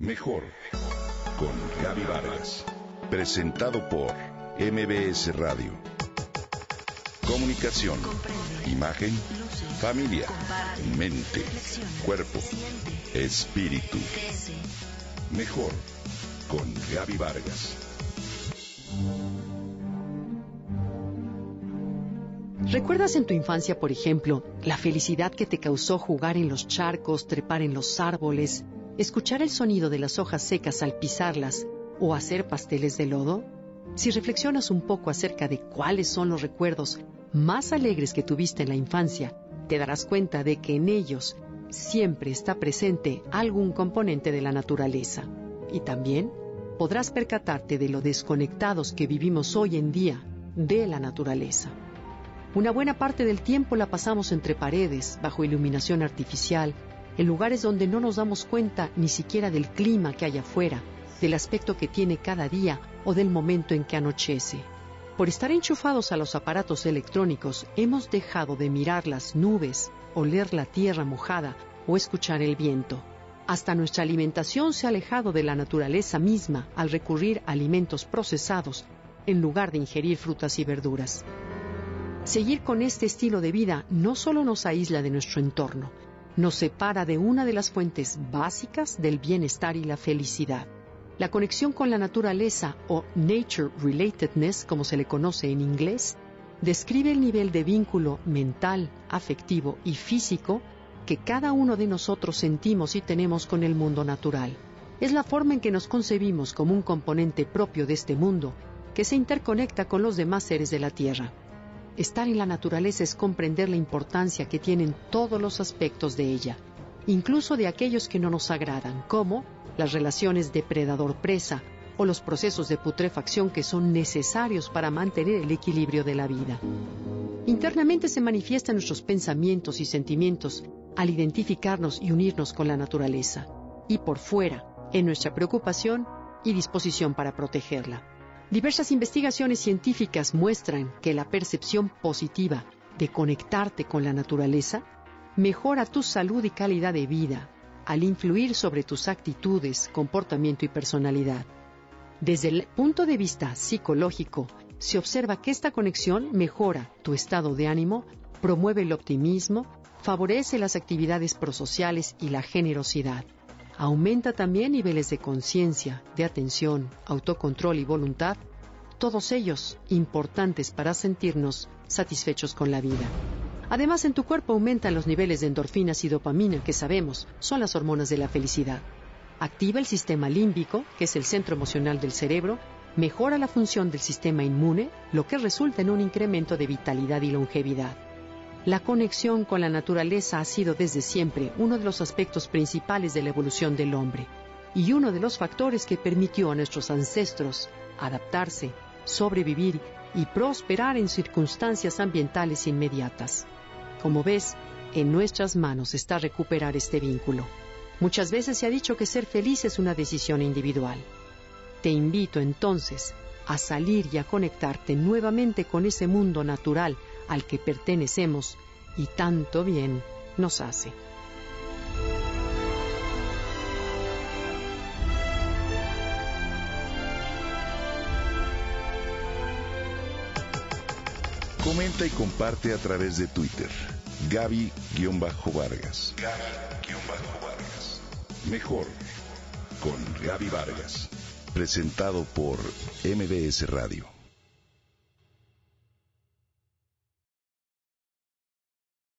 Mejor con Gaby Vargas. Presentado por MBS Radio. Comunicación, imagen, familia, mente, cuerpo, espíritu. Mejor con Gaby Vargas. ¿Recuerdas en tu infancia, por ejemplo, la felicidad que te causó jugar en los charcos, trepar en los árboles, escuchar el sonido de las hojas secas al pisarlas o hacer pasteles de lodo? Si reflexionas un poco acerca de cuáles son los recuerdos más alegres que tuviste en la infancia, te darás cuenta de que en ellos siempre está presente algún componente de la naturaleza. Y también podrás percatarte de lo desconectados que vivimos hoy en día de la naturaleza. Una buena parte del tiempo la pasamos entre paredes, bajo iluminación artificial, en lugares donde no nos damos cuenta ni siquiera del clima que hay afuera, del aspecto que tiene cada día o del momento en que anochece. Por estar enchufados a los aparatos electrónicos, hemos dejado de mirar las nubes, oler la tierra mojada o escuchar el viento. Hasta nuestra alimentación se ha alejado de la naturaleza misma al recurrir a alimentos procesados en lugar de ingerir frutas y verduras. Seguir con este estilo de vida no solo nos aísla de nuestro entorno, nos separa de una de las fuentes básicas del bienestar y la felicidad. La conexión con la naturaleza o nature relatedness, como se le conoce en inglés, describe el nivel de vínculo mental, afectivo y físico que cada uno de nosotros sentimos y tenemos con el mundo natural. Es la forma en que nos concebimos como un componente propio de este mundo que se interconecta con los demás seres de la Tierra. Estar en la naturaleza es comprender la importancia que tienen todos los aspectos de ella, incluso de aquellos que no nos agradan, como las relaciones depredador-presa o los procesos de putrefacción que son necesarios para mantener el equilibrio de la vida. Internamente se manifiestan nuestros pensamientos y sentimientos al identificarnos y unirnos con la naturaleza, y por fuera, en nuestra preocupación y disposición para protegerla. Diversas investigaciones científicas muestran que la percepción positiva de conectarte con la naturaleza mejora tu salud y calidad de vida al influir sobre tus actitudes, comportamiento y personalidad. Desde el punto de vista psicológico, se observa que esta conexión mejora tu estado de ánimo, promueve el optimismo, favorece las actividades prosociales y la generosidad. Aumenta también niveles de conciencia, de atención, autocontrol y voluntad, todos ellos importantes para sentirnos satisfechos con la vida. Además, en tu cuerpo aumentan los niveles de endorfinas y dopamina, que sabemos son las hormonas de la felicidad. Activa el sistema límbico, que es el centro emocional del cerebro, mejora la función del sistema inmune, lo que resulta en un incremento de vitalidad y longevidad. La conexión con la naturaleza ha sido desde siempre uno de los aspectos principales de la evolución del hombre y uno de los factores que permitió a nuestros ancestros adaptarse, sobrevivir y prosperar en circunstancias ambientales inmediatas. Como ves, en nuestras manos está recuperar este vínculo. Muchas veces se ha dicho que ser feliz es una decisión individual. Te invito entonces a salir y a conectarte nuevamente con ese mundo natural al que pertenecemos y tanto bien nos hace. Comenta y comparte a través de Twitter. Gaby-Vargas. Gaby-Vargas. Mejor con Gaby Vargas. Presentado por MBS Radio.